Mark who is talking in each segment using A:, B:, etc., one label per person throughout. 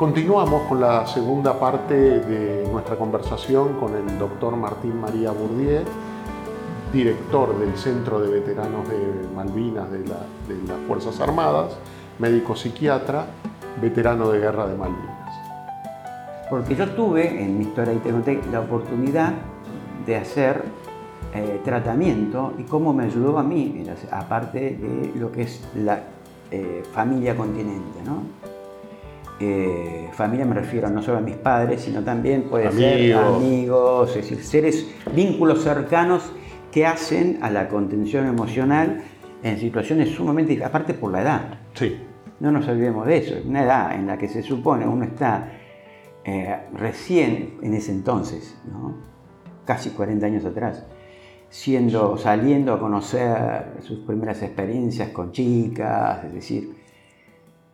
A: Continuamos con la segunda parte de nuestra conversación con el doctor Martín María Bourdieu, director del Centro de Veteranos de Malvinas de, las Fuerzas Armadas, médico psiquiatra, veterano de guerra de Malvinas.
B: Porque yo tuve en mi historia, y la oportunidad de hacer eh, tratamiento y cómo me ayudó a mí, aparte de lo que es la eh, familia continente. ¿no? Eh, familia me refiero no solo a mis padres, sino también puede ser amigos, es decir, seres, vínculos cercanos que hacen a la contención emocional en situaciones sumamente, aparte por la edad.
A: Sí.
B: No nos olvidemos de eso, una edad en la que se supone uno está recién en ese entonces, ¿no? casi 40 años atrás, siendo, saliendo a conocer sus primeras experiencias con chicas, es decir,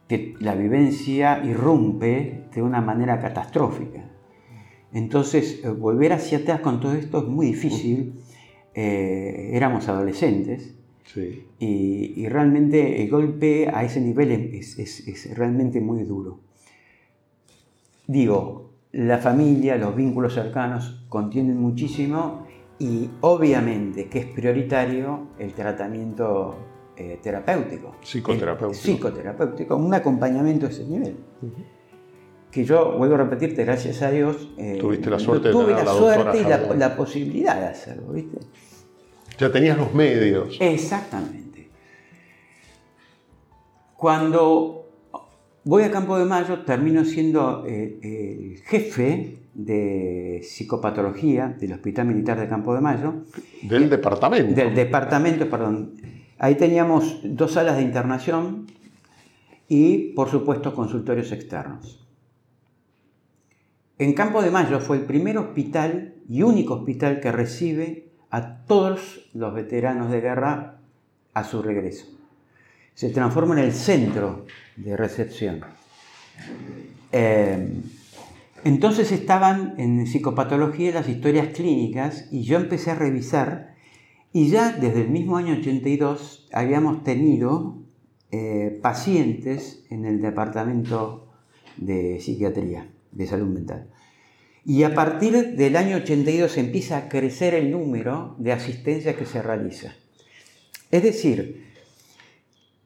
B: que la vivencia irrumpe de una manera catastrófica. Entonces, eh, volver hacia atrás con todo esto es muy difícil. Eh, éramos adolescentes y, realmente el golpe a ese nivel es, es realmente muy duro. Digo, la familia, los vínculos cercanos contienen muchísimo y obviamente que es prioritario el tratamiento eh, terapéutico.
A: Psicoterapéutico.
B: psicoterapéutico, un acompañamiento a ese nivel. Que yo, vuelvo a repetirte, gracias a Dios,
A: eh, Tuviste la suerte
B: tuve la, suerte y la, posibilidad de hacerlo, ¿viste?
A: Ya tenías los medios.
B: Exactamente. Cuando voy a Campo de Mayo, termino siendo eh, el jefe de psicopatología del Hospital Militar de Campo de Mayo.
A: Del departamento.
B: Del departamento, perdón. Ahí teníamos dos salas de internación y, por supuesto, consultorios externos. En Campo de Mayo fue el primer hospital y único hospital que recibe a todos los veteranos de guerra a su regreso. Se transforma en el centro de recepción. Eh, entonces estaban en psicopatología las historias clínicas y yo empecé a revisar y ya desde el mismo año 82 habíamos tenido eh, pacientes en el departamento de psiquiatría, de salud mental. Y a partir del año 82 empieza a crecer el número de asistencias que se realiza. Es decir,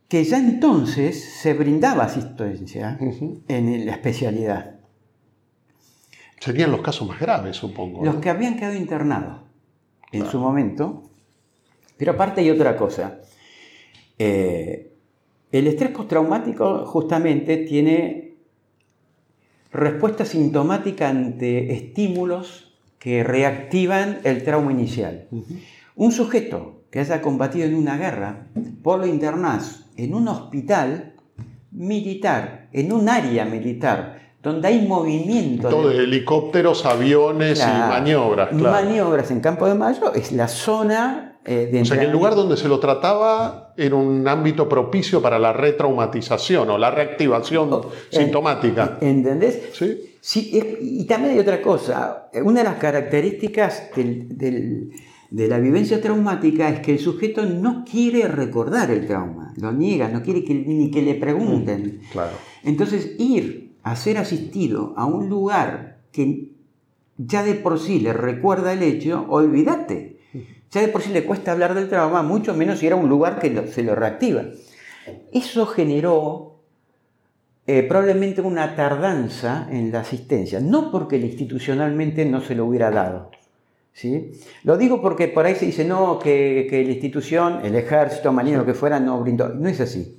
B: que ya entonces se brindaba asistencia en la especialidad.
A: Serían los casos más graves, supongo.
B: Los que habían quedado internados en su momento. Pero aparte hay otra cosa. Eh, el estrés postraumático justamente tiene respuesta sintomática ante estímulos que reactivan el trauma inicial. Un sujeto que haya combatido en una guerra, por lo internas en un hospital militar, en un área militar, donde hay movimiento.
A: Todo de helicópteros, aviones y maniobras. Claro.
B: Maniobras en Campo de Mayo es la zona
A: eh, de... O sea, que el lugar donde se lo trataba era un ámbito propicio para la retraumatización o la reactivación oh, sintomática.
B: ¿Entendés?
A: Sí.
B: sí. Y también hay otra cosa. Una de las características de la vivencia traumática es que el sujeto no quiere recordar el trauma, lo niega, no quiere que, ni que le pregunten.
A: Claro.
B: Entonces, ir a ser asistido a un lugar que ya de por sí le recuerda el hecho, olvídate. Ya de por sí le cuesta hablar del trauma, mucho menos si era un lugar que se lo reactiva. Eso generó eh, probablemente una tardanza en la asistencia, no porque institucionalmente no se lo hubiera dado. ¿sí? Lo digo porque por ahí se dice, no, que, que la institución, el ejército, marino, lo que fuera, no brindó. No es así.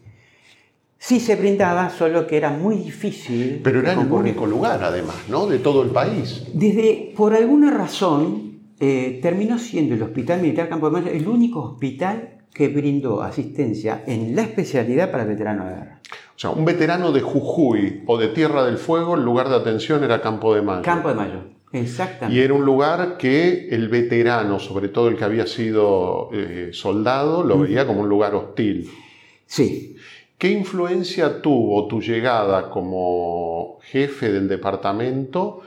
B: Sí se brindaba, solo que era muy difícil.
A: Pero era el único lugar, además, ¿no? De todo el país.
B: Desde, por alguna razón, eh, terminó siendo el Hospital Militar Campo de Mayo el único hospital que brindó asistencia en la especialidad para veteranos de guerra.
A: O sea, un veterano de Jujuy o de Tierra del Fuego, el lugar de atención era Campo de Mayo.
B: Campo de Mayo, exactamente.
A: Y era un lugar que el veterano, sobre todo el que había sido eh, soldado, lo veía como un lugar hostil.
B: Sí.
A: ¿Qué influencia tuvo tu llegada como jefe del departamento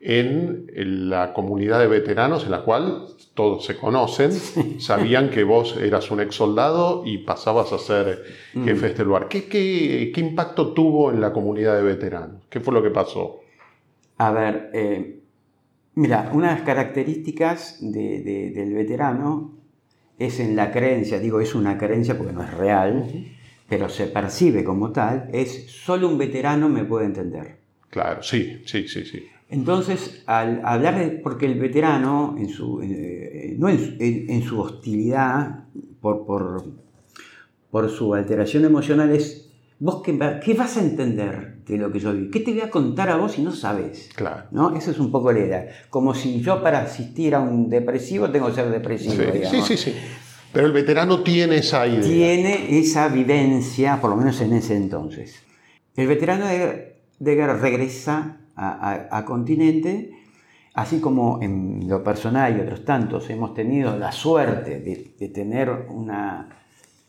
A: en la comunidad de veteranos en la cual todos se conocen, sabían que vos eras un ex soldado y pasabas a ser mm. jefe de este lugar. ¿Qué, qué, impacto tuvo en la comunidad de veteranos? ¿Qué fue lo que pasó?
B: A ver, eh, mira, una de las características del veterano es en la creencia, digo es una creencia porque no es real, pero se percibe como tal, es solo un veterano me puede entender.
A: Claro, sí, sí, sí, sí.
B: Entonces, al hablar de, porque el veterano, en su, eh, no en, su hostilidad por, por, su alteración emocional, es, ¿vos qué, vas a entender de lo que yo vi? ¿Qué te voy a contar a vos si no sabes?
A: Claro.
B: ¿No? Eso es un poco la idea. Como si yo para asistir a un depresivo tengo que ser depresivo.
A: Sí, sí, sí, Pero el veterano tiene esa idea.
B: Tiene esa vivencia, por lo menos en ese entonces. El veterano de, de guerra regresa a, continente, así como en lo personal y otros tantos hemos tenido la suerte de, tener una,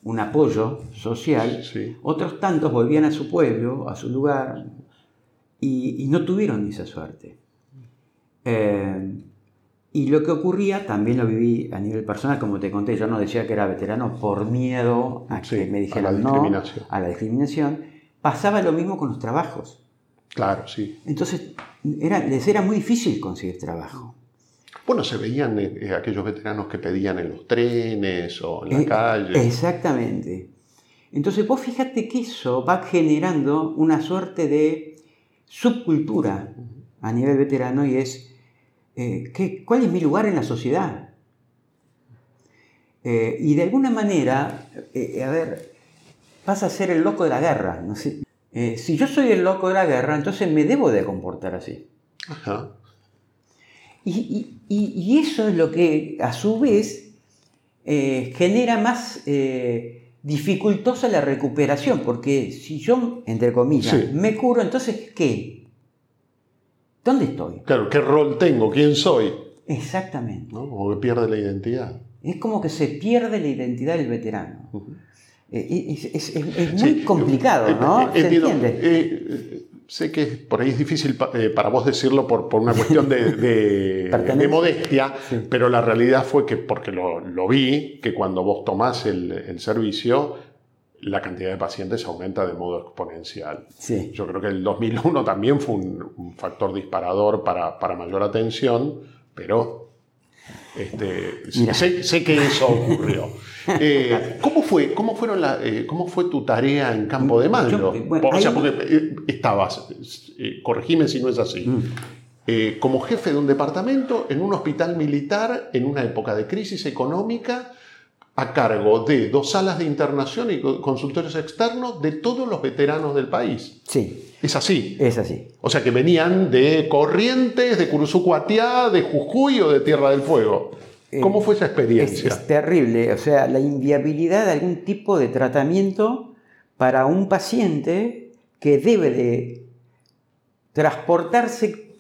B: un apoyo social, otros tantos volvían a su pueblo, a su lugar, y, no tuvieron esa suerte. Eh, y lo que ocurría, también lo viví a nivel personal, como te conté, yo no decía que era veterano por miedo a que me dijeran no, a la discriminación, pasaba lo mismo con los trabajos.
A: Claro, sí.
B: Entonces, era, les era muy difícil conseguir trabajo.
A: Bueno, se veían eh, eh, aquellos veteranos que pedían en los trenes o en la eh, calle.
B: Exactamente. Entonces, vos fíjate que eso va generando una suerte de subcultura a nivel veterano y es, ¿cuál es mi lugar en la sociedad? y de alguna manera, a ver, pasa a ser el loco de la guerra. No sé, eh, si yo soy el loco de la guerra, entonces me debo de comportar así. Y, eso es lo que a su vez eh, genera más eh, dificultosa la recuperación, porque si yo, entre comillas, me curo, entonces ¿qué? ¿Dónde estoy?
A: Claro, ¿qué rol tengo? ¿Quién soy?
B: Exactamente.
A: ¿No? O que pierde la identidad.
B: Es como que se pierde la identidad del veterano. Es, muy complicado, eh, ¿no?
A: Eh, ¿Se entiende? sé que por ahí es difícil para vos decirlo por, una cuestión de, modestia, pero la realidad fue que, porque lo, vi, que cuando vos tomás el, servicio, la cantidad de pacientes aumenta de modo exponencial. Yo creo que el 2001 también fue un, factor disparador para, para mayor atención, pero este, sé, que eso ocurrió. Eh, ¿cómo, fue, cómo, fueron eh, ¿Cómo fue tu tarea en Campo de Mayo? o sea, porque eh, estabas, corregime si no es así, mm. como jefe de un departamento en un hospital militar en una época de crisis económica a cargo de dos salas de internación y consultorios externos de todos los veteranos del país.
B: Sí.
A: Es así.
B: Es así.
A: O sea que venían de Corrientes, de Curuzucuatiá, de Jujuy o de Tierra del Fuego. ¿Cómo eh, fue esa experiencia?
B: Es, terrible. O sea, la inviabilidad de algún tipo de tratamiento para un paciente que debe de transportarse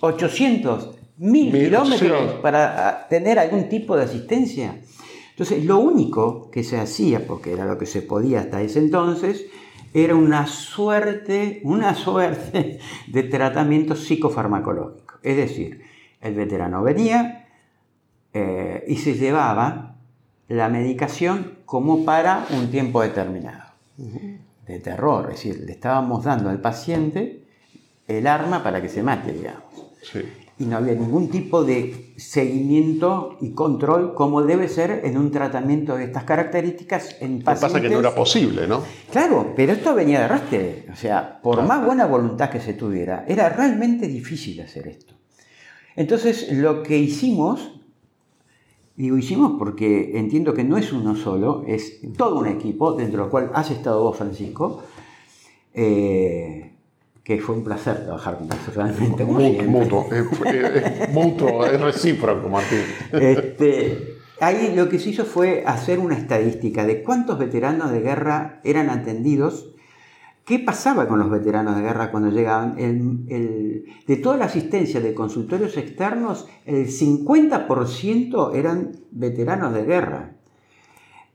B: 800, 1000 kilómetros para tener algún tipo de asistencia. Entonces, lo único que se hacía, porque era lo que se podía hasta ese entonces, era una suerte, una suerte de tratamiento psicofarmacológico. Es decir, el veterano venía eh, y se llevaba la medicación como para un tiempo determinado. De terror, es decir, le estábamos dando al paciente el arma para que se mate, digamos. Y no había ningún tipo de seguimiento y control como debe ser en un tratamiento de estas características en pacientes.
A: Lo pasa que no era posible, ¿no?
B: Claro, pero esto venía de arrastre. O sea, por más buena voluntad que se tuviera, era realmente difícil hacer esto. Entonces, lo que hicimos, digo hicimos porque entiendo que no es uno solo, es todo un equipo, dentro del cual has estado vos, Francisco, eh, que fue un placer trabajar con vos, realmente.
A: mutuo, es, mutuo, es recíproco, Martín.
B: Este, ahí lo que se hizo fue hacer una estadística de cuántos veteranos de guerra eran atendidos, qué pasaba con los veteranos de guerra cuando llegaban. de toda la asistencia de consultorios externos, el 50% eran veteranos de guerra.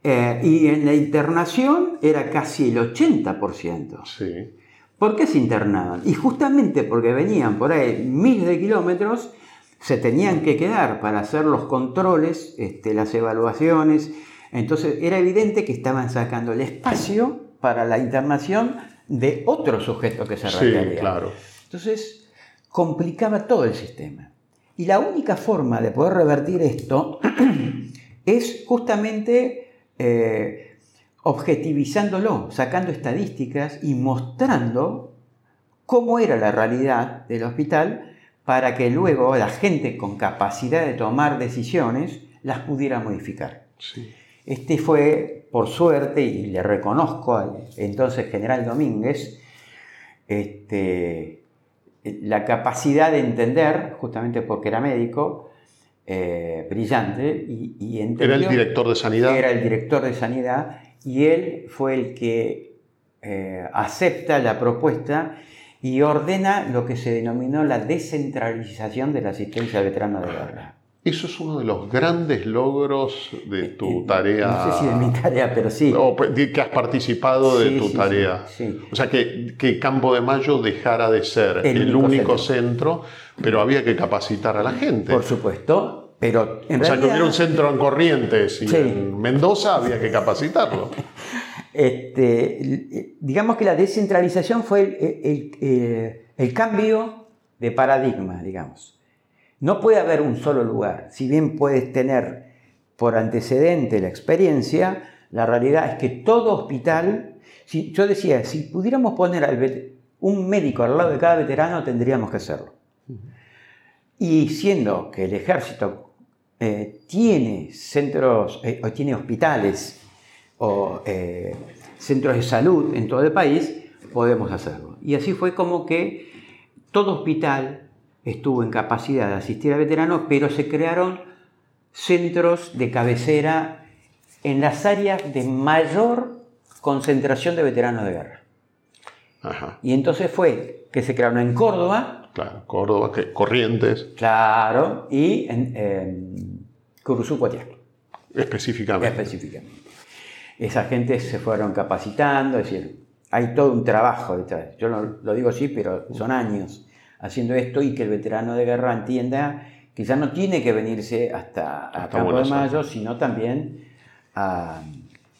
B: Eh, y en la internación era casi el 80%.
A: Sí.
B: ¿Por qué se internaban? Y justamente porque venían por ahí miles de kilómetros, se tenían que quedar para hacer los controles, este, las evaluaciones. Entonces era evidente que estaban sacando el espacio para la internación de otro sujeto que se
A: Sí, claro.
B: Entonces complicaba todo el sistema. Y la única forma de poder revertir esto es justamente eh, objetivizándolo, sacando estadísticas y mostrando cómo era la realidad del hospital para que luego la gente con capacidad de tomar decisiones las pudiera modificar.
A: Sí.
B: Este fue, por suerte, y le reconozco al entonces general Domínguez, este, la capacidad de entender, justamente porque era médico, eh, brillante, y, y entendió-
A: Era el director de sanidad.
B: Era el director de sanidad, y él fue el que eh, acepta la propuesta y ordena lo que se denominó la descentralización de la asistencia al veterano de guerra.
A: Eso es uno de los grandes logros de tu
B: Eh,
A: tarea.
B: No sé si de mi tarea, pero sí.
A: O de que has participado de
B: Sí,
A: tu
B: sí,
A: tarea.
B: sí, sí.
A: O sea, que, que Campo de Mayo dejara de ser
B: El
A: el,
B: único
A: único centro. pero había que capacitar a la gente.
B: Por supuesto, pero en
A: o sea, que hubiera un centro en Corrientes y
B: Sí.
A: en Mendoza había que capacitarlo.
B: Este, digamos que la descentralización fue el, el- el- el cambio de paradigma, digamos. No puede haber un solo lugar. Si bien puedes tener por antecedente la experiencia, la realidad es que todo hospital, si, yo decía, si pudiéramos poner al un médico al lado de cada veterano, tendríamos que hacerlo. Y siendo que el ejército eh, tiene centros, eh, o tiene hospitales o eh, centros de salud en todo el país, podemos hacerlo. Y así fue como que todo hospital estuvo en capacidad de asistir a veteranos, pero se crearon centros de cabecera en las áreas de mayor concentración de veteranos de guerra.
A: Ajá.
B: Y entonces fue que se crearon en Córdoba,
A: Claro, Córdoba, que- Corrientes,
B: claro, y en, en Curuzú,
A: específicamente.
B: específicamente. Esa gente se fueron capacitando, es decir, hay todo un trabajo detrás. Yo no lo digo así, pero son años haciendo esto y que el veterano de guerra entienda que ya no tiene que venirse hasta, a
A: Hasta
B: Campo de Mayo, sino también a,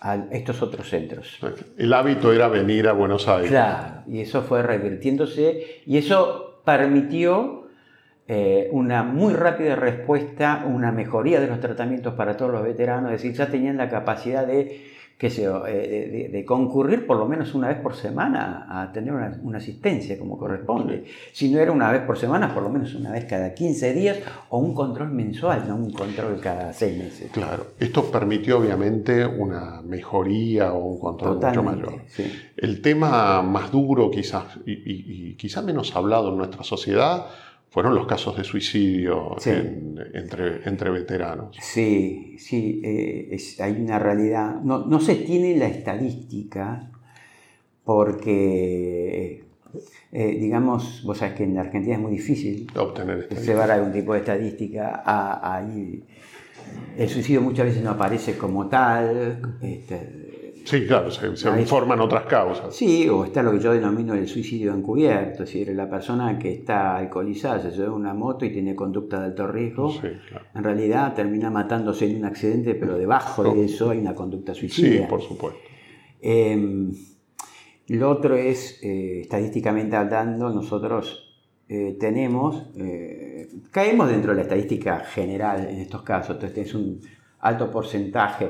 B: a estos otros centros.
A: El hábito era venir a Buenos Aires.
B: Claro, y eso fue revirtiéndose y eso permitió eh, una muy rápida respuesta, una mejoría de los tratamientos para todos los veteranos, es decir, ya tenían la capacidad de, qué sé yo, eh, de, de- concurrir por lo menos una vez por semana a tener una, una asistencia como corresponde. Si no era una vez por semana, por lo menos una vez cada 15 días o un control mensual, no un control cada 6 meses.
A: Claro, esto permitió obviamente una mejoría o un control mucho
B: Totalmente,
A: mayor.
B: sí.
A: El tema más duro quizás y, y- y quizás menos hablado en nuestra sociedad fueron los casos de suicidio
B: Sí.
A: en- entre, entre veteranos.
B: Sí, sí, eh, es- hay una realidad. No, no se tiene la estadística porque, eh, digamos, vos sabés que en la Argentina es muy difícil
A: Obtener
B: llevar algún tipo de estadística. a- ahí. el suicidio muchas veces no aparece como tal. este,
A: Sí, claro, se, informan otras causas.
B: Sí, o está lo que yo denomino el suicidio encubierto, es decir, la persona que está alcoholizada, se lleva una moto y tiene conducta de alto riesgo,
A: Sí, claro.
B: en realidad termina matándose en un accidente, pero debajo
A: Oh.
B: de eso hay una conducta
A: Sí,
B: suicida.
A: por supuesto.
B: Eh, lo otro es, eh, estadísticamente hablando, nosotros eh, tenemos, eh, caemos dentro de la estadística general en estos casos, entonces es un alto porcentaje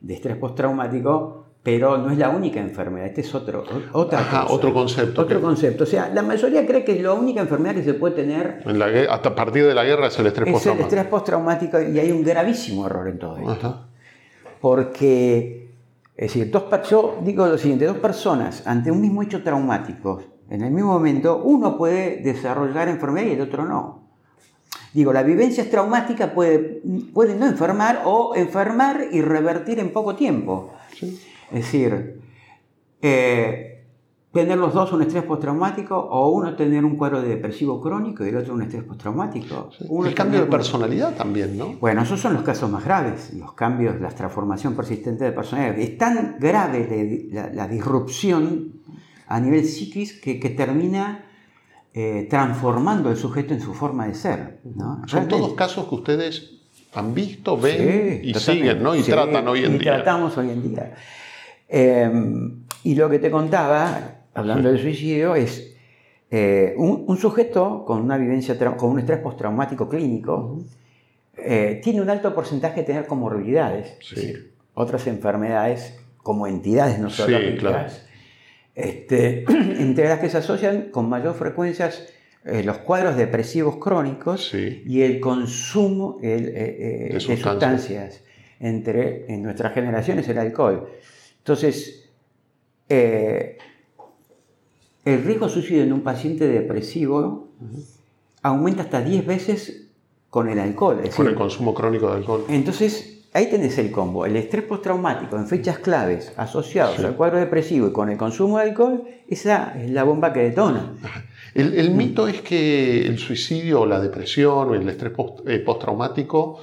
B: de estrés postraumático, pero no es la única enfermedad, este es otro, o- otra
A: Ajá,
B: cosa.
A: otro concepto.
B: Otro
A: que
B: concepto, o sea, la mayoría cree que es la única enfermedad que se puede tener
A: en la gue- hasta a partir de la guerra es el estrés
B: es el
A: postraumático.
B: estrés postraumático y hay un gravísimo error en todo esto
A: Ajá.
B: porque, es decir, dos, yo digo lo siguiente, dos personas ante un mismo hecho traumático, en el mismo momento, uno puede desarrollar enfermedad y el otro no. Digo, la vivencia traumática puede, puede no enfermar o enfermar y revertir en poco tiempo.
A: Sí.
B: Es decir, eh, tener los dos un estrés postraumático o uno tener un cuadro de depresivo crónico y el otro un estrés postraumático. Uno
A: El cambio de
B: un-
A: personalidad también, ¿no?
B: bueno, esos son los casos más graves, los cambios, la transformación persistente de personalidad. Es tan grave la, la- la disrupción a nivel psiquis que, que termina eh, transformando el sujeto en su forma de ser. ¿no?
A: Son
B: Realmente.
A: todos casos que ustedes han visto, ven
B: Sí,
A: y
B: totalmente.
A: siguen, ¿no? Y
B: Sí,
A: tratan hoy en
B: y
A: día.
B: tratamos hoy en día. Eh, y lo que te contaba, hablando del suicidio, es eh, un, un sujeto con una vivencia, con un estrés postraumático clínico, eh, tiene un alto porcentaje de tener comorbilidades,
A: Sí.
B: es decir, otras enfermedades como entidades no
A: Sí, claro.
B: este, entre las que se asocian con mayor frecuencia eh, los cuadros depresivos crónicos
A: Sí.
B: y el consumo el, eh,
A: De
B: de,
A: sustancias.
B: sustancias. Entre en nuestras generaciones el alcohol. Entonces, eh, el riesgo suicidio en un paciente depresivo aumenta hasta 10 veces con el alcohol. es
A: Con el consumo crónico de alcohol.
B: entonces, ahí tenés el combo. El estrés postraumático en fechas claves asociados
A: Sí.
B: al cuadro depresivo y con el consumo de alcohol, esa es la bomba que detona.
A: El, el mito es que el suicidio o la depresión o el estrés post- eh, postraumático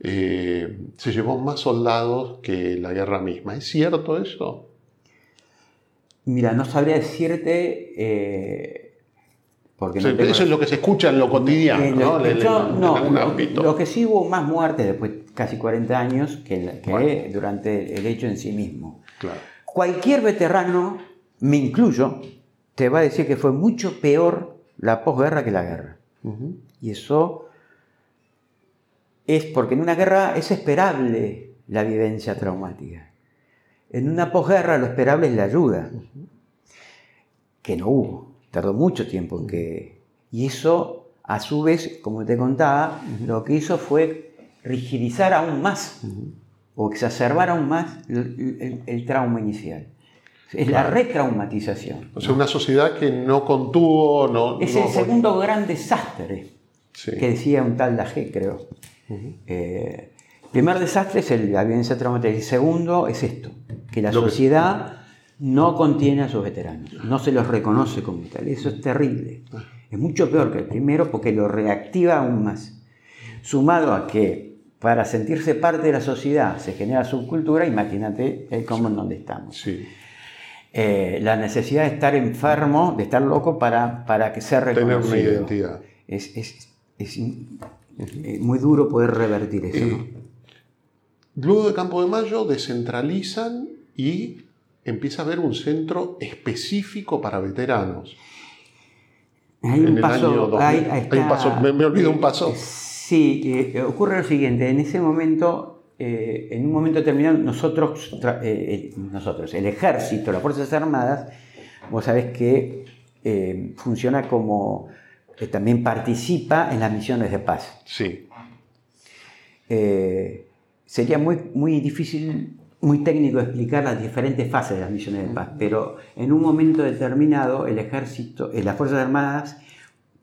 A: eh, se llevó más soldados que la guerra misma. ¿Es cierto eso?
B: Mira, no sabría decirte... eh, porque
A: O sea,
B: no tengo-
A: Eso es lo que se escucha en lo cotidiano,
B: Eh,
A: ¿no?
B: lo,
A: Le- le-
B: no,
A: algún
B: lo- que sí hubo más muertes después de casi 40 años que, la- que
A: Bueno.
B: durante el hecho en sí mismo.
A: Claro.
B: Cualquier veterano, me incluyo, te va a decir que fue mucho peor la posguerra que la guerra. Y eso es porque en una guerra es esperable la vivencia traumática. En una posguerra lo esperable es la ayuda, que no hubo. Tardó mucho tiempo en que... Y eso, a su vez, como te contaba, lo que hizo fue rigidizar aún más o exacerbar aún más el, el- el trauma inicial. Es la retraumatización.
A: O sea, una sociedad que no contuvo, no...
B: Es
A: no-
B: el segundo gran desastre
A: Sí.
B: que decía un tal Dajé, creo. Eh, el primer desastre es el- la violencia traumática. El segundo es esto, que la
A: Lo que-
B: sociedad no contiene a sus veteranos, no se los reconoce como tal. Eso es terrible. Es mucho peor que el primero porque lo reactiva aún más. Sumado a que para sentirse parte de la sociedad se genera subcultura, imagínate el cómo en donde estamos.
A: Sí.
B: Eh, la necesidad de estar enfermo, de estar loco para, para que sea
A: Tener
B: reconocido.
A: una identidad.
B: Es, es- es eh, muy duro poder revertir eso. ¿no?
A: Luego de Campo de Mayo descentralizan y empieza a haber un centro específico para veteranos.
B: Hay
A: En
B: un
A: el
B: paso,
A: año 2000.
B: hay- ahí
A: Hay un
B: está-
A: paso, me- me olvido un paso.
B: Sí, eh, ocurre lo siguiente, en ese momento, eh, en un momento determinado, nosotros, eh, nosotros, el ejército, las Fuerzas Armadas, vos sabés que eh, funciona como, eh, también participa en las misiones de paz.
A: Sí.
B: Eh, sería muy, muy difícil, muy técnico explicar las diferentes fases de las misiones de paz, pero en un momento determinado el ejército, eh, las Fuerzas Armadas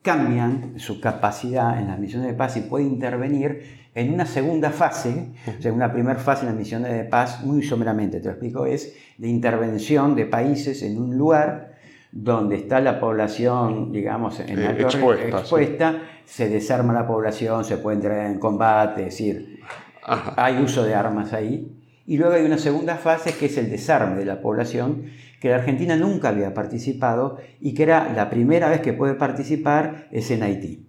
B: cambian su capacidad en las misiones de paz y puede intervenir en una segunda fase, o sea, una primera fase en las misiones de paz, muy someramente, te lo explico, es de intervención de países en un lugar donde está la población, digamos, en
A: Eh,
B: alto
A: expuesta,
B: riesgo,
A: sí.
B: expuesta, se desarma la población, se puede entrar en combate, es decir,
A: Ajá.
B: hay uso de armas ahí. Y luego hay una segunda fase que es el desarme de la población, que la Argentina nunca había participado y que era la primera vez que puede participar es en Haití.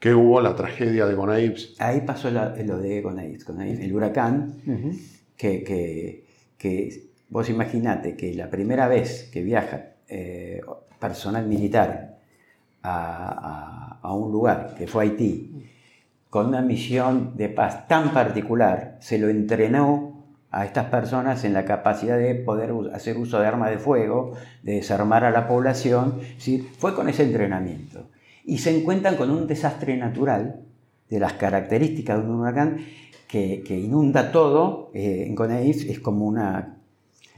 A: Que hubo la tragedia de Gonaives.
B: Ahí pasó la- lo de Gonaives, Gonaives, el huracán, que, que- que vos imaginate que la primera vez que viaja eh, personal militar a, un lugar, que fue Haití, con una misión de paz tan particular, se lo entrenó a estas personas en la capacidad de poder hacer uso de armas de fuego, de desarmar a la población, ¿sí? fue con ese entrenamiento. Y se encuentran con un desastre natural de las características de un huracán que, inunda todo, eh, en Conaif es como una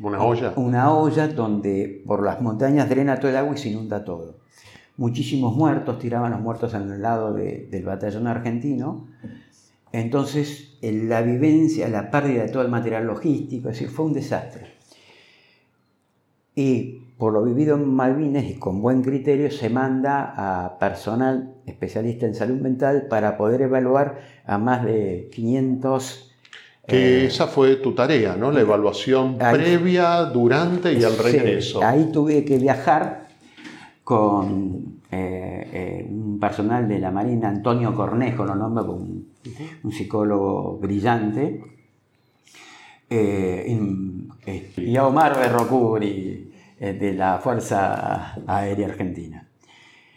A: una olla.
B: una olla donde por las montañas drena todo el agua y se inunda todo. Muchísimos muertos, tiraban los muertos al lado de- del batallón argentino. Entonces, en la vivencia, la pérdida de todo el material logístico, es decir, fue un desastre. Y por lo vivido en Malvinas y con buen criterio se manda a personal especialista en salud mental para poder evaluar a más de 500
A: Que esa fue tu tarea, ¿no? La evaluación previa, durante y al regreso.
B: ahí tuve que viajar con un personal de la Marina, Antonio Cornejo, lo nombro como un, psicólogo brillante, y a Omar Berrocuri de la Fuerza Aérea Argentina.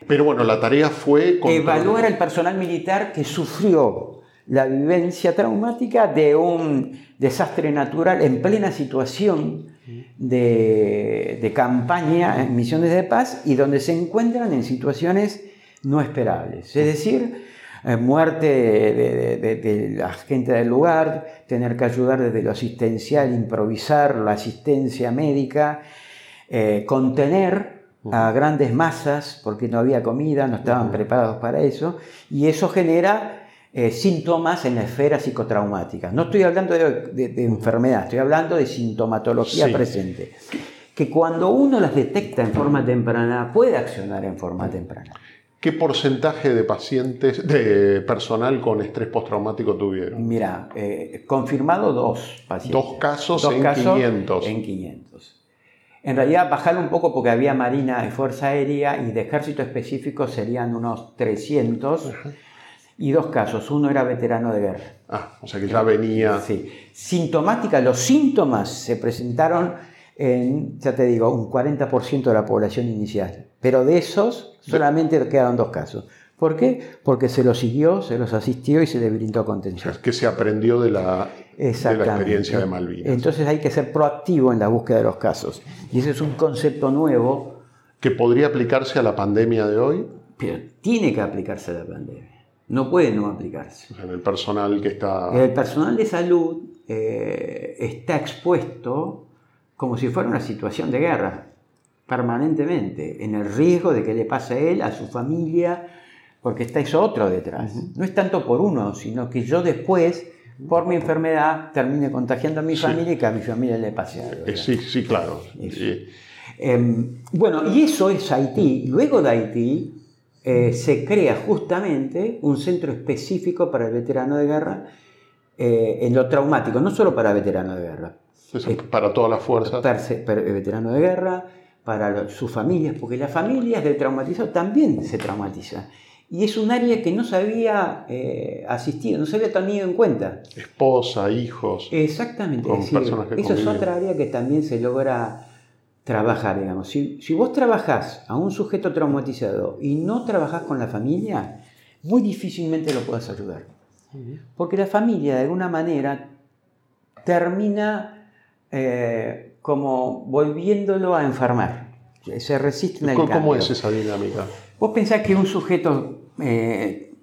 A: Pero bueno, la tarea fue...
B: Evaluar al personal militar que sufrió la vivencia traumática de un desastre natural en plena situación de, campaña en misiones de paz y donde se encuentran en situaciones no esperables. Es decir, eh, muerte de, la gente del lugar, tener que ayudar desde lo asistencial, improvisar la asistencia médica, eh, contener a grandes masas porque no había comida, no estaban preparados para eso, y eso genera eh, síntomas en la esfera psicotraumática. No estoy hablando de, enfermedad, estoy hablando de sintomatología presente, que cuando uno las detecta en forma temprana puede accionar en forma temprana.
A: ¿Qué porcentaje de pacientes, de personal con estrés postraumático tuvieron?
B: Mira, eh, confirmado dos pacientes.
A: Dos casos en 500.
B: En 500. En realidad bajar un poco porque había Marina y Fuerza Aérea y de ejército específico serían unos 300. Y dos casos, uno era veterano de guerra.
A: Ah, o sea que ya venía.
B: Sí. Sintomática, los síntomas se presentaron en, ya te digo, un 40% de la población inicial. Pero de esos solamente quedaron dos casos. ¿Por qué? Porque se los siguió, se los asistió y se le brindó contención.
A: Es que se aprendió de la, de la experiencia de Malvinas.
B: Entonces hay que ser proactivo en la búsqueda de los casos. Y ese es un concepto nuevo.
A: ¿Que podría aplicarse a la pandemia de hoy?
B: Pero tiene que aplicarse a la pandemia. No puede no aplicarse.
A: en el personal que está...
B: El personal de salud eh, está expuesto como si fuera una situación de guerra, permanentemente, en el riesgo de que le pase a él, a su familia, porque está eso otro detrás. No es tanto por uno, sino que yo después por mi enfermedad termine contagiando a mi familia y que a mi familia le pase algo.
A: Eh, sí, sí, claro.
B: Em, bueno, y eso es Haití. Luego de Haití eh, se crea justamente un centro específico para el veterano de guerra eh, en lo traumático, no solo para veterano de guerra.
A: para todas las fuerzas.
B: Para, el veterano de guerra, para sus familias, porque las familias del traumatizado también se traumatizan y es un área que no se había eh, asistido, no se había tenido en cuenta.
A: Esposa, hijos.
B: Exactamente. eso es otra área que también se logra trabajar, digamos. Si, vos trabajás a un sujeto traumatizado y no trabajás con la familia, muy difícilmente lo puedes ayudar. Porque la familia, de alguna manera, termina eh, como volviéndolo a enfermar. Se resiste en
A: ¿Cómo es esa dinámica?
B: Vos pensás que un sujeto eh,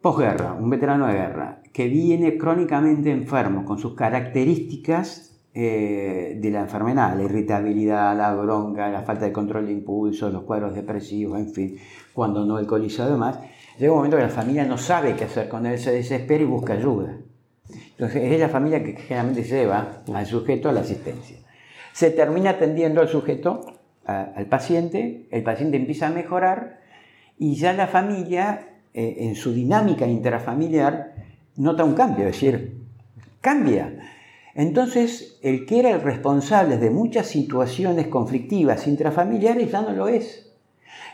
B: posguerra, un veterano de guerra, que viene crónicamente enfermo con sus características eh, de la enfermedad, la irritabilidad, la bronca, la falta de control de impulsos, los cuadros depresivos, en fin, cuando no alcoholizado y demás, llega un momento que la familia no sabe qué hacer con él, se desespera y busca ayuda. Entonces es la familia que generalmente lleva al sujeto a la asistencia. Se termina atendiendo al sujeto, al paciente, el paciente empieza a mejorar y ya la familia, eh, en su dinámica intrafamiliar, nota un cambio, es decir, cambia. Entonces, el que era el responsable de muchas situaciones conflictivas intrafamiliares ya no lo es.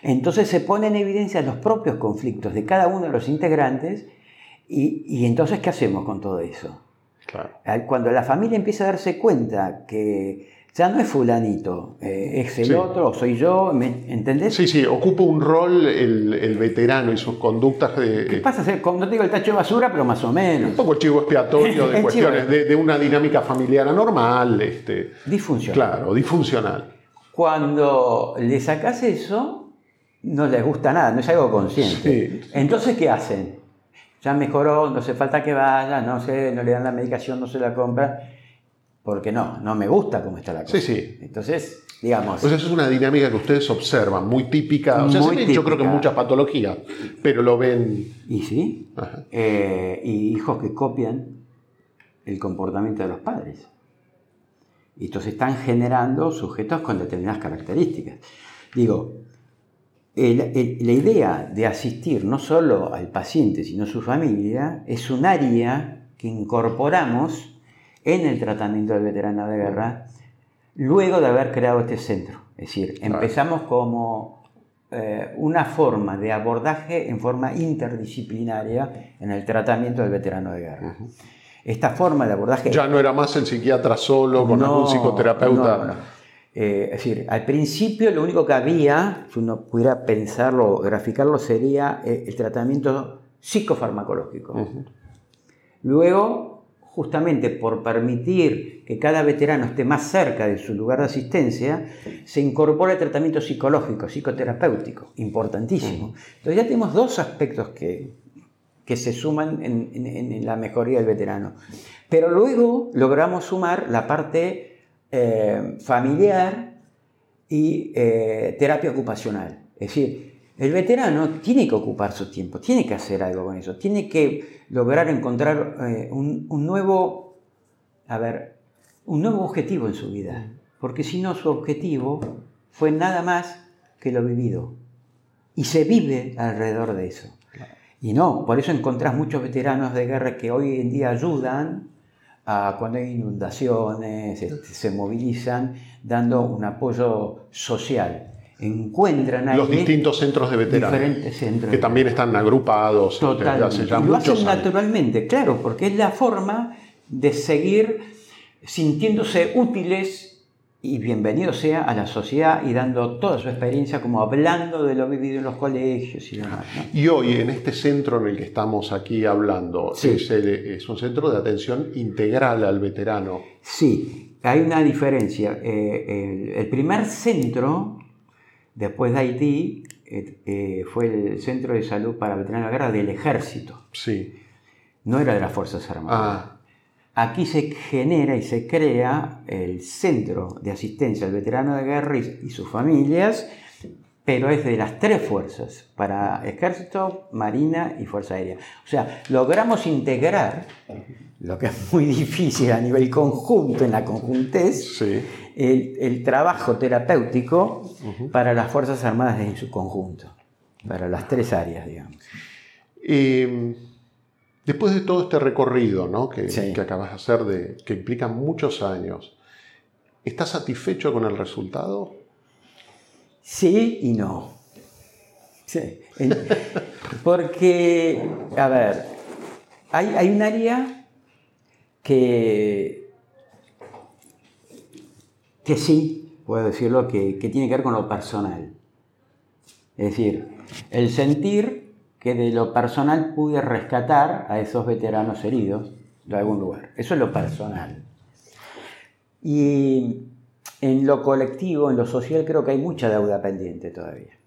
B: Entonces se pone en evidencia los propios conflictos de cada uno de los integrantes y, y entonces, ¿qué hacemos con todo eso? Claro. Cuando la familia empieza a darse cuenta que ya no es fulanito, eh, es el otro, o soy yo, ¿me entendés?
A: Sí, sí, ocupa un rol el, veterano y sus conductas de...
B: ¿Qué pasa? No digo el tacho de basura, pero más o menos.
A: Un poco chivo expiatorio de cuestiones de, una dinámica familiar anormal. Este,
B: disfuncional.
A: Claro, disfuncional.
B: Cuando le sacas eso, no les gusta nada, no es algo consciente. Entonces, ¿qué hacen? Ya mejoró, no hace falta que vaya, no sé, no le dan la medicación, no se la compra porque no, no me gusta cómo está la cosa.
A: Sí, sí.
B: Entonces, digamos...
A: Pues eso es una dinámica que ustedes observan, muy típica. O sea, yo creo que muchas patologías, pero lo ven...
B: Y sí. Eh, y hijos que copian el comportamiento de los padres. Y entonces están generando sujetos con determinadas características. Digo, la idea de asistir no solo al paciente, sino a su familia, es un área que incorporamos en el tratamiento del veterano de guerra luego de haber creado este centro. Es decir, empezamos como eh, una forma de abordaje en forma interdisciplinaria en el tratamiento del veterano de guerra. Esta forma de abordaje...
A: Ya no era más el psiquiatra solo con algún psicoterapeuta.
B: Eh, es decir, al principio lo único que había, si uno pudiera pensarlo, graficarlo, sería eh, el tratamiento psicofarmacológico. Luego, justamente por permitir que cada veterano esté más cerca de su lugar de asistencia, se incorpora el tratamiento psicológico, psicoterapéutico, importantísimo. Entonces ya tenemos dos aspectos que, que se suman en, la mejoría del veterano. Pero luego logramos sumar la parte eh, familiar y eh, terapia ocupacional. Es decir, el veterano tiene que ocupar su tiempo, tiene que hacer algo con eso, tiene que lograr encontrar eh, un, nuevo, a ver, un nuevo objetivo en su vida, porque si no su objetivo fue nada más que lo vivido. Y se vive alrededor de eso. Y no, por eso encontrás muchos veteranos de guerra que hoy en día ayudan a cuando hay inundaciones, este, se movilizan dando un apoyo social encuentran ahí
A: los distintos centros de veteranos
B: diferentes centros
A: que también están agrupados
B: este, Totalmente. y lo hacen naturalmente claro porque es la forma de seguir sintiéndose útiles y bienvenido sea a la sociedad y dando toda su experiencia como hablando de lo vivido en los colegios y demás.
A: Y hoy en este centro en el que estamos aquí hablando, es, un centro de atención integral al veterano.
B: Sí, hay una diferencia. Eh, el, primer centro Después de Haití eh, eh, fue el centro de salud para veteranos de guerra del ejército.
A: Sí.
B: No era de las Fuerzas Armadas. Ah. Aquí se genera y se crea el centro de asistencia al veterano de guerra y, sus familias, pero es de las tres fuerzas, para ejército, marina y fuerza aérea. O sea, logramos integrar, lo que es muy difícil a nivel conjunto, en la conjuntez, sí el, trabajo terapéutico para las Fuerzas Armadas en su conjunto, para las tres áreas, digamos.
A: después de todo este recorrido ¿no? que, que, acabas de hacer, de, que implica muchos años, ¿estás satisfecho con el resultado?
B: Sí y no. Sí. Porque, a ver, hay, hay un área que que sí, puedo decirlo, que, tiene que ver con lo personal. Es decir, el sentir que de lo personal pude rescatar a esos veteranos heridos de algún lugar. Eso es lo personal. Y en lo colectivo, en lo social, creo que hay mucha deuda pendiente todavía.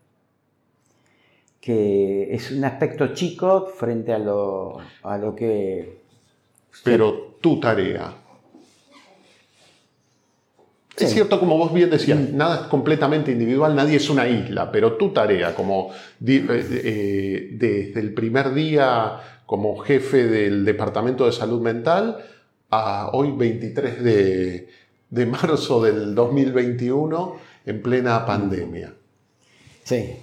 B: Que es un aspecto chico frente a lo, a lo que...
A: Pero tu tarea, es cierto, como vos bien decías, mm. nada es completamente individual, nadie es una isla, pero tu tarea como eh, eh, desde el primer día como jefe del Departamento de Salud Mental a hoy 23 de, marzo del 2021 en plena pandemia.
B: Sí.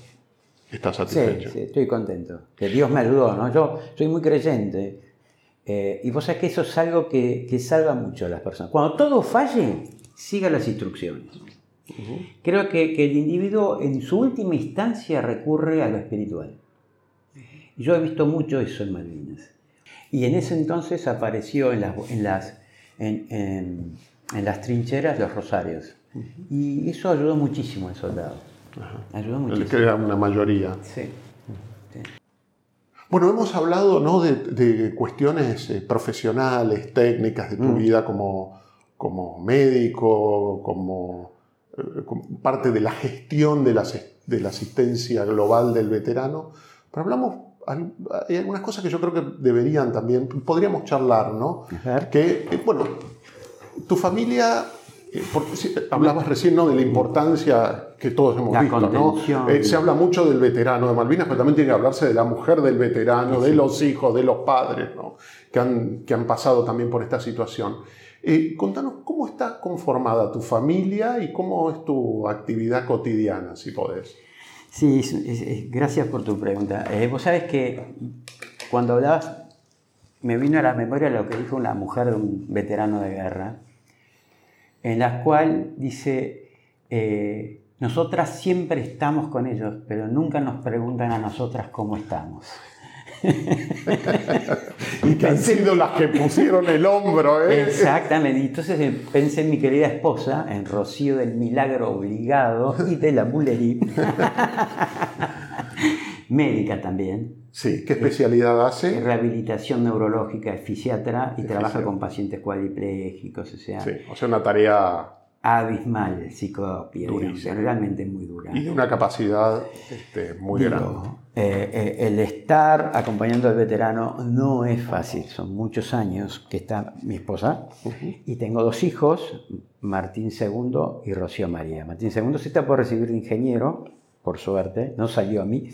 A: ¿Estás satisfecho?
B: Sí, estoy contento. Que Dios me ayudó, ¿no? Yo soy muy creyente. Eh, y vos sabés que eso es algo que, que salva mucho a las personas. Cuando todo falle, siga las instrucciones. Creo que, el individuo en su última instancia recurre a lo espiritual. Yo he visto mucho eso en Malvinas. Y en ese entonces apareció en las, en las, en, las trincheras los rosarios. Y eso ayudó muchísimo al soldado.
A: Ayudó muchísimo. Crea una mayoría.
B: Sí.
A: Bueno, hemos hablado ¿no? de, cuestiones eh, profesionales, técnicas de tu mm. vida como, como médico, como, eh, parte de la gestión de la, de la, asistencia global del veterano, pero hablamos, hay algunas cosas que yo creo que deberían también, podríamos charlar, ¿no? Que, eh, bueno, tu familia, eh, hablabas recién ¿no? de la importancia que todos hemos visto, ¿no? se habla mucho del veterano de Malvinas, pero también tiene que hablarse de la mujer del veterano, de los hijos, de los padres, ¿no? que, han, que han pasado también por esta situación. Eh, contanos cómo está conformada tu familia y cómo es tu actividad cotidiana, si podés.
B: Sí, gracias por tu pregunta. Eh, vos sabes que cuando hablabas me vino a la memoria lo que dijo una mujer de un veterano de guerra, en la cual dice, eh, nosotras siempre estamos con ellos, pero nunca nos preguntan a nosotras cómo estamos.
A: y que han sido las que pusieron el hombro, ¿eh?
B: Exactamente. Y entonces eh, pensé en mi querida esposa, en Rocío del Milagro Obligado y de la Mullerí. Médica también.
A: Sí, ¿qué especialidad hace?
B: Rehabilitación neurológica, es fisiatra y trabaja con pacientes cuadriplégicos, o sea...
A: Sí, o sea, una tarea
B: abismal psicopia, realmente muy dura.
A: Y de una capacidad este, muy grande.
B: Eh, eh, el estar acompañando al veterano no es fácil, son muchos años que está mi esposa y tengo dos hijos, Martín II y Rocío María. Martín II se está por recibir de ingeniero, por suerte, no salió a mí,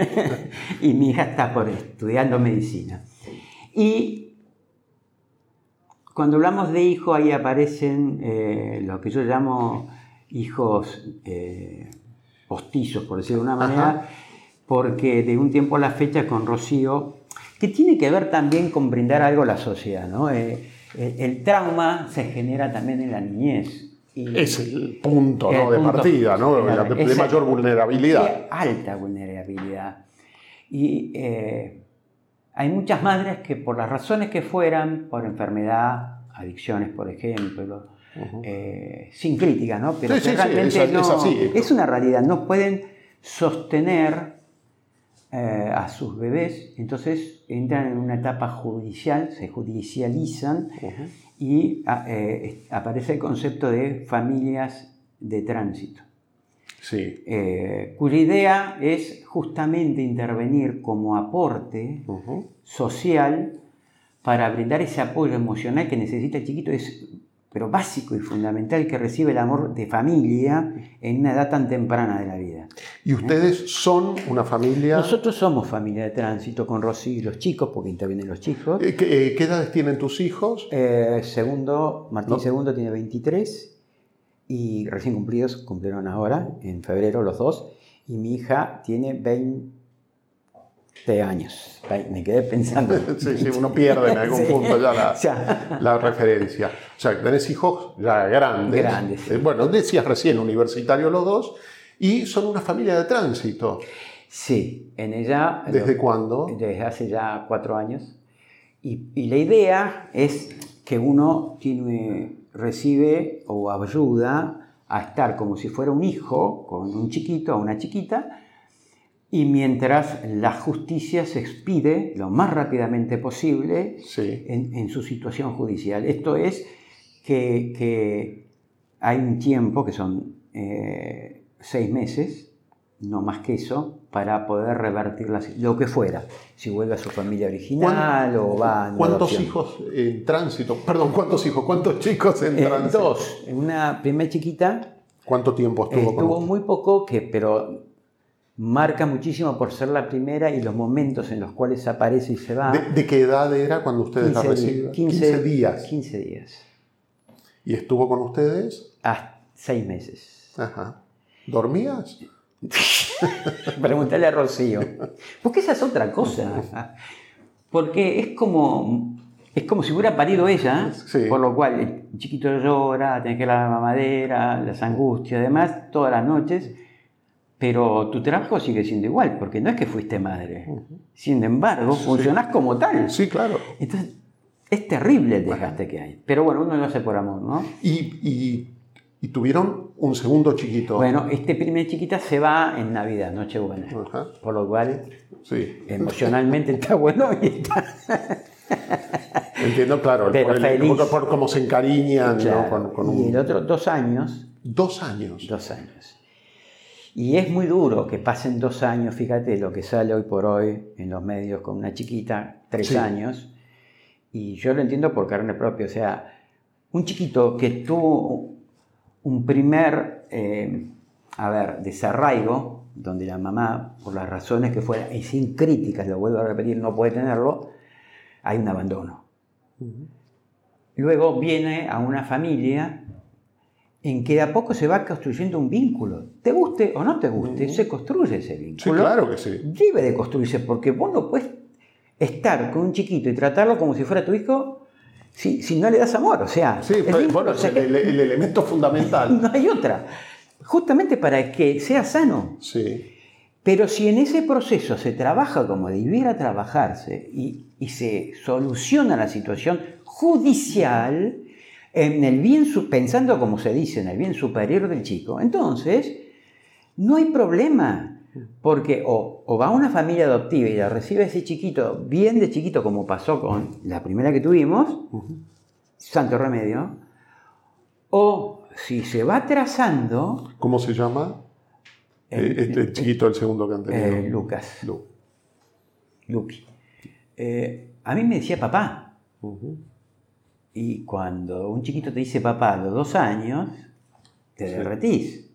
B: y mi hija está por estudiando medicina. Y cuando hablamos de hijo, ahí aparecen eh, lo que yo llamo hijos eh, postizos, por decirlo de una manera, porque de un tiempo a la fecha con Rocío, que tiene que ver también con brindar algo a la sociedad, ¿no? Eh, el, trauma se genera también en la niñez.
A: es el punto de partida, ¿no? de, mayor vulnerabilidad.
B: alta vulnerabilidad. Y hay muchas madres que por las razones que fueran, por enfermedad, adicciones por ejemplo, eh, sin crítica, ¿no? Pero realmente es, una realidad, no pueden sostener eh, a sus bebés, entonces entran en una etapa judicial, se judicializan y ah, eh, aparece el concepto de familias de tránsito
A: sí.
B: Eh, cuya idea es justamente intervenir como aporte social para brindar ese apoyo emocional que necesita el chiquito, es pero básico y fundamental que recibe el amor de familia en una edad tan temprana de la vida.
A: ¿Y ustedes son una familia?
B: Nosotros somos familia de tránsito con Rosy y los chicos, porque intervienen los chicos.
A: Eh, ¿Qué, edades tienen tus hijos?
B: segundo, Martín Segundo tiene 23 y recién cumplidos, cumplieron ahora, en febrero los dos, y mi hija tiene 20 años. Me quedé pensando.
A: sí, sí, uno pierde en algún punto ya la, referencia. O sea, tenés hijos ya grandes.
B: Grandes.
A: Eh, bueno, decías recién, universitarios los dos, y son una familia de tránsito.
B: Sí, en ella...
A: ¿Desde cuándo?
B: Desde hace ya cuatro años. Y, y la idea es que uno tiene recibe o ayuda a estar como si fuera un hijo con un chiquito o una chiquita, y mientras la justicia se expide lo más rápidamente posible en, su situación judicial. Esto es que, hay un tiempo, que son eh, seis meses, no más que eso, para poder revertir lo que fuera. Si vuelve a su familia original o va
A: ¿Cuántos hijos en tránsito? Perdón, ¿cuántos hijos? ¿Cuántos chicos en eh, tránsito?
B: Dos. Una primera chiquita.
A: ¿Cuánto tiempo estuvo
B: con Estuvo muy poco, que, pero marca muchísimo por ser la primera y los momentos en los cuales aparece y se va.
A: ¿De, qué edad era cuando ustedes la recibieron?
B: 15, días. 15 días.
A: ¿Y estuvo con ustedes?
B: Seis meses.
A: Ajá. ¿Dormías?
B: Pregúntale a Rocío. Porque esa es otra cosa. Porque es como, es como si hubiera parido ella, por lo cual el chiquito llora, tiene que la mamadera, las angustias, además, todas las noches. Pero tu trabajo sigue siendo igual, porque no es que fuiste madre. Sin embargo, funcionás como tal.
A: Sí, claro.
B: Entonces, es terrible el desgaste que hay. Pero bueno, uno lo hace por amor, ¿no?
A: y y tuvieron un segundo chiquito.
B: Bueno, este primer chiquita se va en Navidad, Nochebuena. Por lo cual, sí. emocionalmente está bueno y está...
A: Entiendo, claro, por, cómo se encariñan
B: con, Y el otro, dos años.
A: Dos años.
B: Dos años. Y es muy duro que pasen dos años, fíjate lo que sale hoy por hoy en los medios con una chiquita, tres años. Y yo lo entiendo por carne propia, o sea, un chiquito que tuvo un primer, eh, a ver, desarraigo, donde la mamá, por las razones que fueran, y sin críticas, lo vuelvo a repetir, no puede tenerlo, hay un abandono. Luego viene a una familia en que de a poco se va construyendo un vínculo. Te guste o no te guste, se construye ese vínculo.
A: Sí, claro que sí.
B: Debe de construirse, porque vos no puedes estar con un chiquito y tratarlo como si fuera tu hijo si, si no le das amor. O sea,
A: Sí, bueno,
B: o sea,
A: el, el elemento fundamental.
B: no hay otra. Justamente para que sea sano.
A: Sí.
B: Pero si en ese proceso se trabaja como debiera trabajarse y, y se soluciona la situación judicial, en el bien, pensando como se dice, en el bien superior del chico, entonces no hay problema. Porque o, o va a una familia adoptiva y la recibe ese chiquito, bien de chiquito, como pasó con la primera que tuvimos, Santo Remedio, o si se va trazando,
A: ¿Cómo se llama?
B: El-
A: Eh, este el chiquito, el segundo que han tenido.
B: eh, Lucas.
A: Lu.
B: Lucky. Eh, a mí me decía papá.
A: Ujú.
B: Y cuando un chiquito te dice papá a los dos años, te
A: Sí.
B: derretís.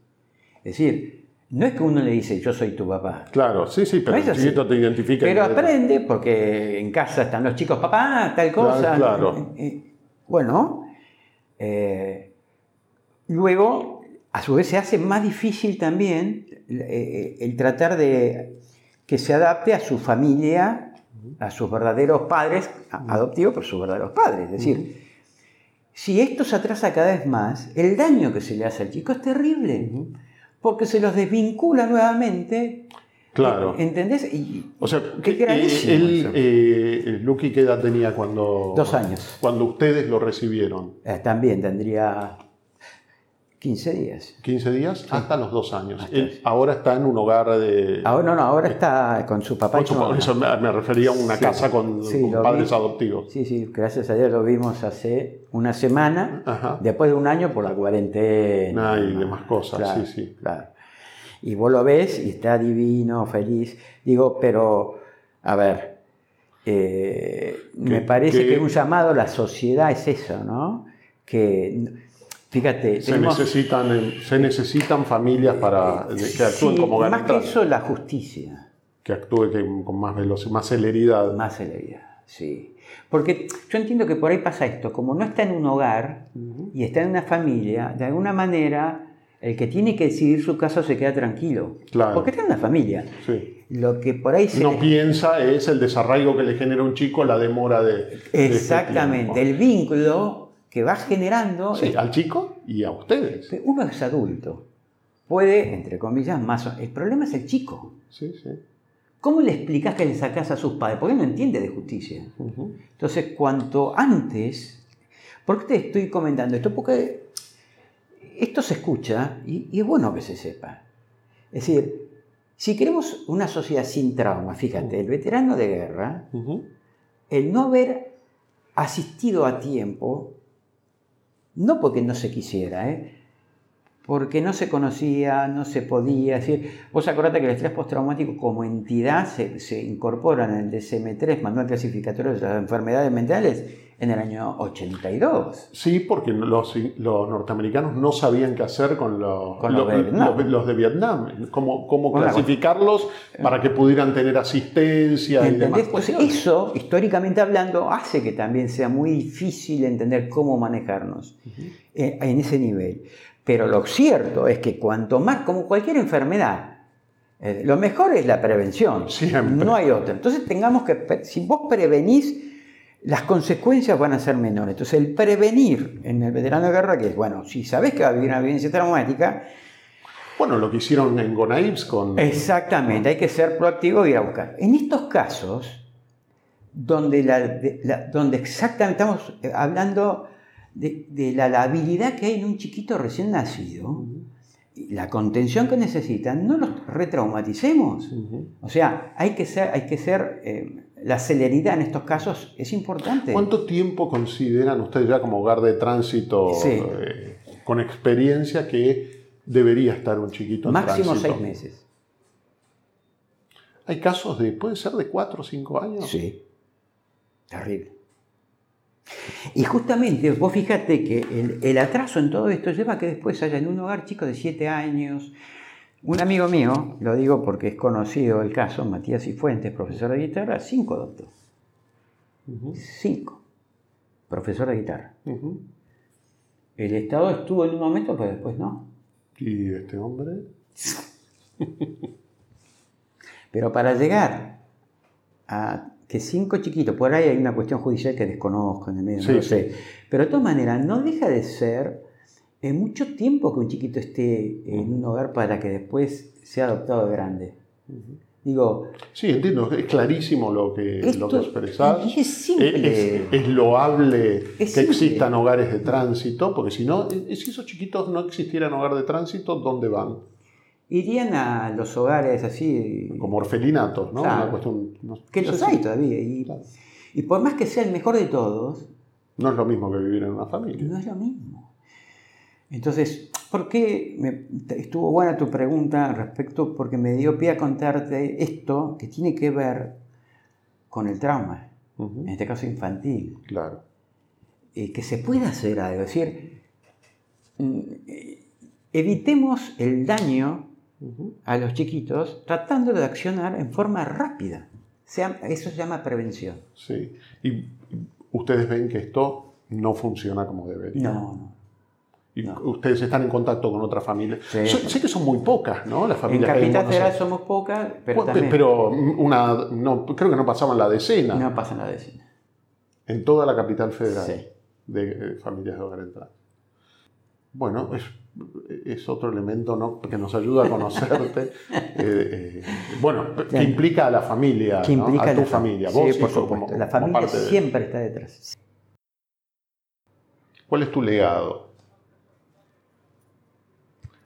B: Es decir, no es que uno le dice yo soy tu papá.
A: Claro, sí, sí, pero
B: No
A: el chiquito te identifica.
B: Pero aprende, porque en casa están los chicos, papá, tal cosa.
A: Claro.
B: Eh, eh, Bueno, eh, luego, a su vez, se hace más difícil también el tratar de que se adapte a su familia, a sus verdaderos padres, adoptivos, pero sus verdaderos padres. Es decir, si esto se atrasa cada vez más, el daño que se le hace al chico es terrible, porque se los desvincula nuevamente.
A: Claro.
B: ¿Entendés? Y-
A: O sea,
B: Qué
A: eh, él,
B: eso.
A: eh, el Lucky, ¿qué edad tenía cuando.
B: Dos años.
A: Cuando ustedes lo recibieron?
B: Eh, también tendría 15 días.
A: ¿15 días? Hasta los dos años.
B: Hasta
A: Él ahora está en un hogar de.
B: Ahora no, no, ahora está con su papá.
A: Con su-
B: mamá.
A: eso me, me refería a una
B: Sí.
A: casa con,
B: Sí,
A: con
B: lo
A: padres
B: vi.
A: adoptivos.
B: Sí, sí, gracias a Dios lo vimos hace una semana,
A: Ajá.
B: después de un año por la cuarentena.
A: Ah, y demás cosas,
B: Claro,
A: sí, sí.
B: Claro. Y vos lo ves y está divino, feliz. Digo, pero, a ver, eh, me parece
A: que-
B: que un llamado a la sociedad es eso, ¿no? Que, fíjate,
A: Se
B: tenemos-
A: necesitan, eh, se necesitan familias para que actúen
B: Sí,
A: como
B: más que eso, la justicia.
A: que actúe que- con más velocidad, más celeridad.
B: Más celeridad, sí. Porque yo entiendo que por ahí pasa esto, como no está en un hogar y está en una familia, de alguna manera el que tiene que decidir su caso se queda tranquilo.
A: Claro.
B: Porque está en una familia.
A: Sí.
B: Lo que por ahí se...
A: No piensa es el desarraigo que le genera un chico la demora de. de este
B: Exactamente, el vínculo que va generando...
A: Sí, al chico y a ustedes.
B: Uno es adulto, puede, entre comillas, más... El problema es el chico.
A: Sí, sí.
B: ¿Cómo le explicas que le sacas a sus padres? Porque él no entiende de justicia. Entonces, cuanto antes, ¿por qué te estoy comentando esto? Porque esto se escucha y, y es bueno que se sepa. Es decir, si queremos una sociedad sin trauma, fíjate, el veterano de guerra, el no haber asistido a tiempo, no porque no se quisiera, ¿eh? porque no se conocía, no se podía. Decir, vos acordate que el estrés postraumático como entidad se, se incorpora en el DSM-3, Manual Clasificatorio de las Enfermedades Mentales, en el año 82.
A: Sí, porque los, los norteamericanos no sabían qué hacer con los,
B: Con los de Vietnam.
A: los- los de Vietnam. Cómo, cómo
B: Bueno,
A: clasificarlos para que pudieran tener asistencia y demás
B: ¿Entendés? Entonces,
A: cuestiones.
B: eso, históricamente hablando, hace que también sea muy difícil entender cómo manejarnos eh, en ese nivel. Pero lo cierto es que cuanto más, como cualquier enfermedad, eh, lo mejor es la prevención.
A: Siempre.
B: No hay otra. Entonces tengamos que, si vos prevenís, las consecuencias van a ser menores. Entonces el prevenir en el veterano de guerra, que es, bueno, si sabés que va a vivir una vivencia traumática,
A: Bueno, lo que hicieron en Gonaives con...
B: Exactamente, hay que ser proactivo y ir a buscar. En estos casos, donde, la, de- la- donde exactamente estamos eh, hablando de, de la, la habilidad que hay en un chiquito recién nacido, y la contención que necesitan, no los retraumaticemos. O sea, hay que ser, hay que ser eh, la celeridad en estos casos es importante.
A: ¿Cuánto tiempo consideran ustedes ya como hogar de tránsito
B: Sí.
A: eh, con experiencia que debería estar un chiquito en
B: Máximo
A: tránsito?
B: seis meses.
A: Hay casos de, puede ser de cuatro o cinco años.
B: Sí. Terrible. Y justamente, vos fíjate que el, el atraso en todo esto lleva a que después haya en un hogar chicos de 7 años. Un amigo mío, lo digo porque es conocido el caso, Matías Cifuentes, profesor de guitarra, 5 doctor.
A: Ujú,
B: 5. Profesor de guitarra. El Estado estuvo en un momento, pero después no.
A: ¿Y este hombre?
B: Pero para llegar a que cinco chiquitos, por ahí hay una cuestión judicial que desconozco en el medio,
A: Sí,
B: no lo
A: sí.
B: sé. Pero de todas maneras, no deja de ser eh, mucho tiempo que un chiquito esté en un hogar para que después sea adoptado de grande. Digo,
A: Sí, entiendo, es clarísimo lo que,
B: Esto-
A: lo que expresás.
B: es simple.
A: Es, es loable
B: Es
A: que
B: simple.
A: existan hogares de tránsito, porque si no, si esos chiquitos no existieran hogar de tránsito, ¿dónde van?
B: irían a los hogares así,
A: Como orfelinatos, ¿no?
B: Claro.
A: Una cuestión, no-
B: que los hay todavía. Y,
A: Claro.
B: y por más que sea el mejor de todos,
A: No es lo mismo que vivir en una familia.
B: no es lo mismo. Entonces, ¿por qué me- estuvo buena tu pregunta respecto? Porque me dio pie a contarte esto que tiene que ver con el trauma, en este caso infantil,
A: Claro.
B: eh, que se puede hacer algo. Es decir, mm, eh, evitemos el daño a los chiquitos tratando de accionar en forma rápida. Se- eso se llama prevención.
A: Sí. Y ustedes ven que esto no funciona como debería.
B: No, no.
A: Y
B: no.
A: ustedes están en contacto con otras familias.
B: Sí.
A: So- sé que son muy pocas, ¿no? Las familias en
B: Capital
A: Buenos
B: Federal
A: Aires.
B: somos pocas, pero
A: Bueno,
B: también
A: pero una, no, creo que no pasaban la decena
B: no pasa nada de eso.
A: en toda la capital federal
B: Sí.
A: de eh, familias de hogar en. Bueno, es, es otro elemento ¿no? que nos ayuda a conocerte. Eh, eh, bueno, que implica a la familia,
B: que
A: ¿no?
B: implica
A: a tu
B: la fam-
A: familia.
B: Sí,
A: Vos,
B: por
A: hijo,
B: supuesto.
A: como-
B: la familia
A: de-
B: siempre está detrás.
A: ¿Cuál es tu legado?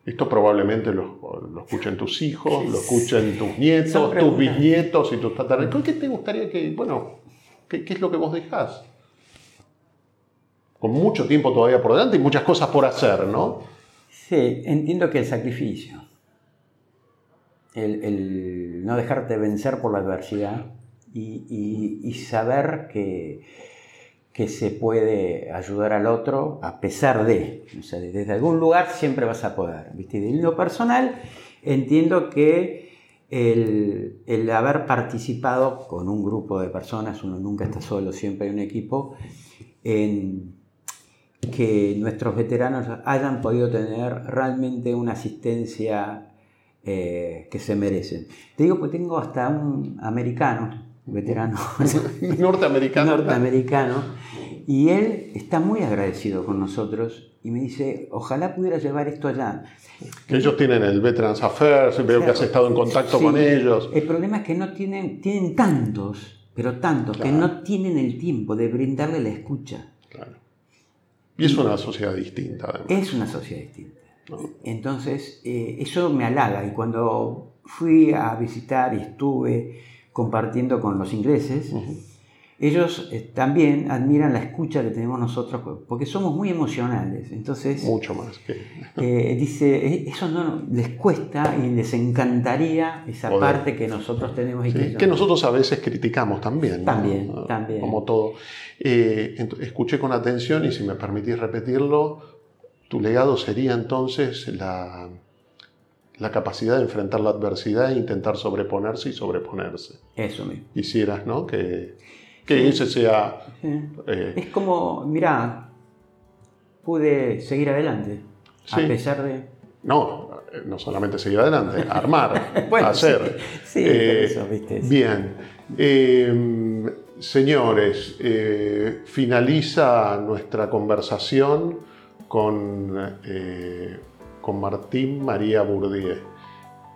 A: Esto probablemente lo, lo escuchen tus hijos, lo escuchen tus nietos, tus bisnietos y tus tataranietos. ¿Qué te gustaría que, bueno, qué, qué es lo que vos dejás? Con mucho tiempo todavía por delante y muchas cosas por hacer, ¿no?
B: Sí, entiendo que el sacrificio, el, el no dejarte vencer por la adversidad y, y- y saber que, que se puede ayudar al otro a pesar de, o sea, desde algún lugar siempre vas a poder. ¿viste? Y en lo personal, entiendo que el, el haber participado con un grupo de personas, uno nunca está solo, siempre hay un equipo, en que nuestros veteranos hayan podido tener realmente una asistencia eh, que se merecen. Te digo que tengo hasta un americano, veterano
A: Norteamericano.
B: norteamericano, y él está muy agradecido con nosotros y me dice, ojalá pudiera llevar esto allá.
A: Que ellos tienen el Veterans Affairs, veo que has estado en contacto
B: Sí,
A: con ellos.
B: El problema es que no tienen, tienen tantos, pero tantos, que no tienen el tiempo de brindarle la escucha.
A: Claro. Y es una sociedad distinta, además.
B: Es una sociedad distinta.
A: ¿no?
B: Entonces, eh, eso me halaga. Y cuando fui a visitar y estuve compartiendo con los ingleses,
A: Ujú.
B: ellos eh, también admiran la escucha que tenemos nosotros, porque somos muy emocionales. Entonces,
A: Mucho más que...
B: eh, dice, "Eh, eso no les cuesta y les encantaría esa
A: Poder.
B: parte que nosotros tenemos. Y
A: Sí,
B: que
A: que nosotros a veces criticamos también. ¿no?
B: También,
A: Ah,
B: también.
A: Como todo. Eh, escuché con atención y si me permitís repetirlo, tu legado sería entonces la, la capacidad de enfrentar la adversidad e intentar sobreponerse y sobreponerse.
B: Eso mismo.
A: Quisieras, ¿no? Que, que ese sea...
B: Sí.
A: eh,
B: Es como, mirá, pude seguir adelante,
A: Sí.
B: a pesar de...
A: no, no solamente seguir adelante, armar,
B: Bueno,
A: hacer.
B: sí, sí,
A: Eh,
B: eso, ¿viste?
A: Bien. Eh, señores, eh, finaliza nuestra conversación con, eh, con Martín María Bourdieu.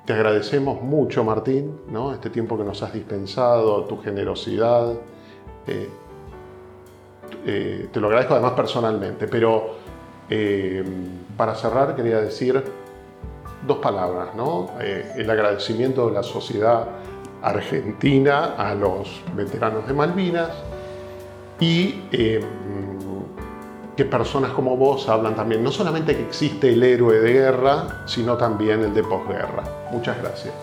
A: Te agradecemos mucho, Martín, este tiempo que nos has dispensado, tu generosidad. Eh, eh, te lo agradezco además personalmente, pero eh, para cerrar quería decir dos palabras, el agradecimiento de la sociedad argentina a los veteranos de Malvinas y que personas como vos hablan también, no solamente que existe el héroe de guerra, sino también el de posguerra. Muchas gracias.